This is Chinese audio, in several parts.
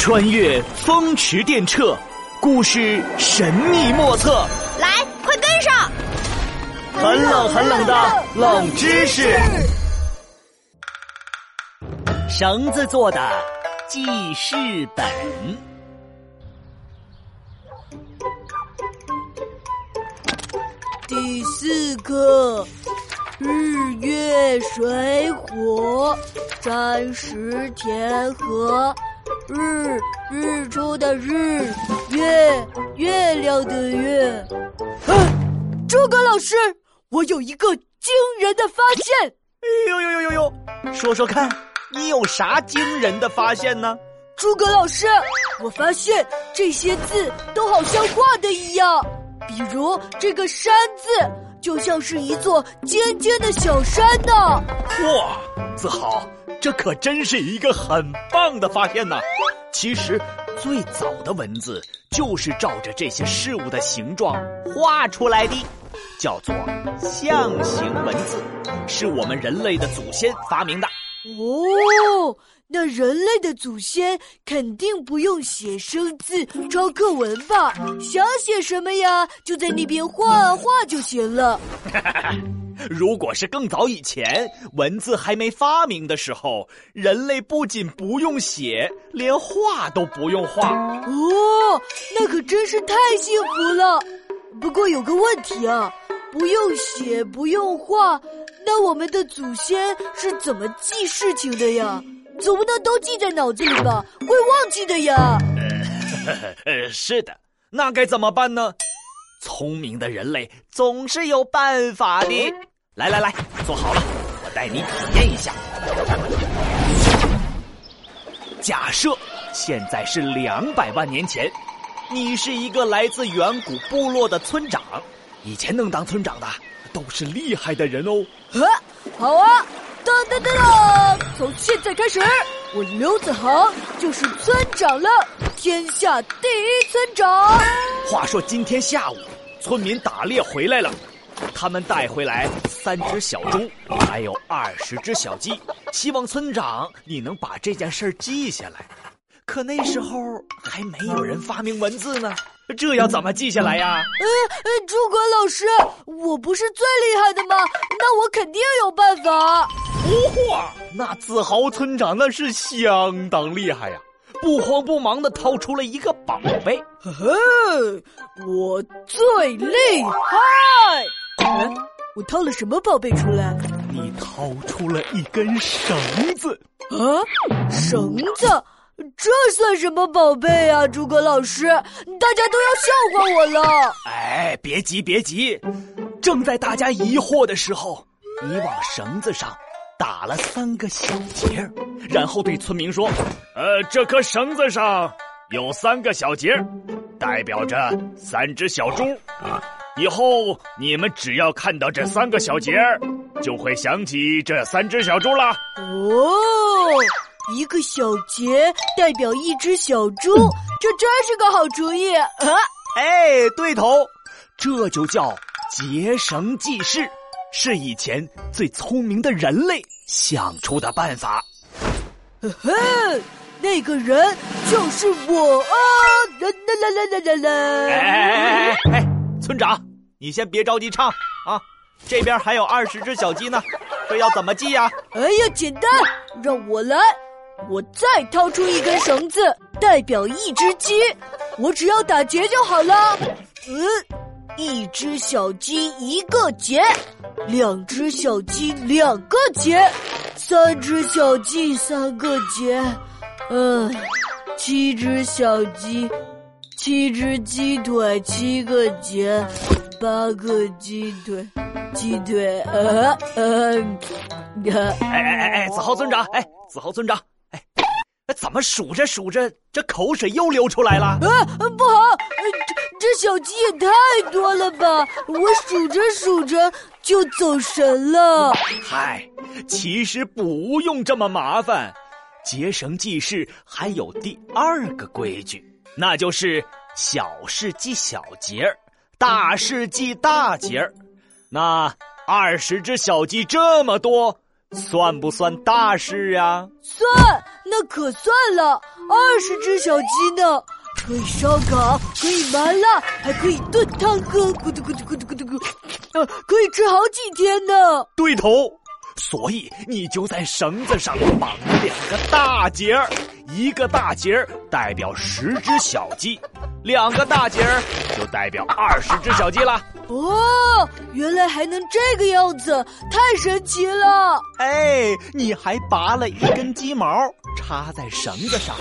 穿越风驰电掣，故事神秘莫测。来，快跟上！很冷很冷的冷知识。绳子做的记事本。第四课：日月水火，山石田河。日，日出的日；月，月亮的月。啊，诸葛老师，我有一个惊人的发现！哎呦呦呦呦呦，说说看，你有啥惊人的发现呢？诸葛老师，我发现这些字都好像画的一样，比如这个“山”字，就像是一座尖尖的小山呢。哇，子豪，这可真是一个很棒的发现呢！其实，最早的文字就是照着这些事物的形状画出来的，叫做象形文字，是我们人类的祖先发明的。哦，那人类的祖先肯定不用写生字抄课文吧？想写什么呀，就在那边画画就行了。如果是更早以前，文字还没发明的时候，人类不仅不用写，连画都不用画。哦，那可真是太幸福了。不过有个问题啊，不用写，不用画，那我们的祖先是怎么记事情的呀？总不能都记在脑子里吧？会忘记的呀。呃，是的，那该怎么办呢？聪明的人类总是有办法的。来来来，坐好了，我带你体验一下。假设现在是两百万年前，你是一个来自远古部落的村长。以前能当村长的都是厉害的人哦。啊，好啊！噔噔噔噔，从现在开始，我刘子豪就是村长了，天下第一村长。话说今天下午，村民打猎回来了。他们带回来三只小猪，还有二十只小鸡，希望村长你能把这件事记下来。可那时候还没有人发明文字呢，这要怎么记下来呀？嗯，诸葛老师，我不是最厉害的吗？那我肯定有办法。哇，那自豪村长那是相当厉害呀！不慌不忙的掏出了一个宝贝，呵呵，我最厉害。哎，我掏了什么宝贝出来？你掏出了一根绳子啊！绳子，这算什么宝贝啊？诸葛老师，大家都要笑话我了。哎，别急别急，正在大家疑惑的时候，你往绳子上打了三个小结儿，然后对村民说：“呃，这颗绳子上有三个小结儿，代表着三只小猪。”以后你们只要看到这三个小结儿，就会想起这三只小猪了。哦，一个小节代表一只小猪，这真是个好主意啊！哎，对头，这就叫结绳记事，是以前最聪明的人类想出的办法。呵呵，那个人就是我啊！啦啦啦啦啦啦！哎哎哎哎哎，村长。你先别着急唱啊，这边还有二十只小鸡呢，这要怎么记呀？哎呀，简单，让我来，我再掏出一根绳子，代表一只鸡，我只要打结就好了。嗯，一只小鸡一个结，两只小鸡两个结，三只小鸡三个结，嗯，七只小鸡，七只鸡腿七个结。八个鸡腿，鸡腿，呃呃，哎哎哎哎，子豪村长，哎，子豪村长，怎么数着数着，这口水又流出来了？啊，不好，这这小鸡也太多了吧！我数着数着就走神了。嗨，其实不用这么麻烦，结绳记事还有第二个规矩，那就是小事记小节儿。大事记大节儿，那二十只小鸡这么多，算不算大事啊？算，那可算了。二十只小鸡呢，可以烧烤，可以麻辣，还可以炖汤喝，咕嘟咕嘟咕嘟咕嘟咕，呃，可以吃好几天呢。对头，所以你就在绳子上绑两个大结儿，一个大结儿代表十只小鸡，两个大结儿就代表二十只小鸡了。哦，原来还能这个样子，太神奇了！哎，你还拔了一根鸡毛插在绳子上，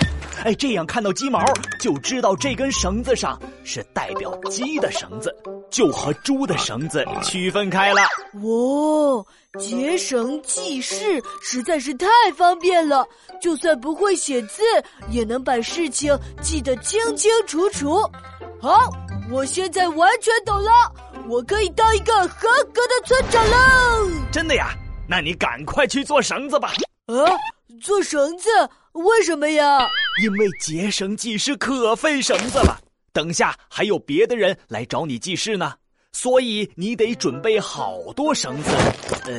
哎，这样看到鸡毛就知道这根绳子上是代表鸡的绳子，就和猪的绳子区分开了。哇，结绳记事实在是太方便了，就算不会写字，也能把事情记得清清楚楚。好，我现在完全懂了。我可以当一个合格的村长喽！真的呀？那你赶快去做绳子吧。啊，做绳子？为什么呀？因为结绳记事可费绳子了，等下还有别的人来找你记事呢，所以你得准备好多绳子。呃，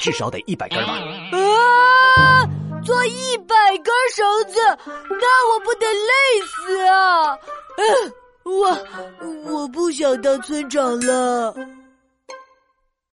至少得一百根吧。啊，做一百根绳子，那我不得累死啊！嗯。我我不想当村长了。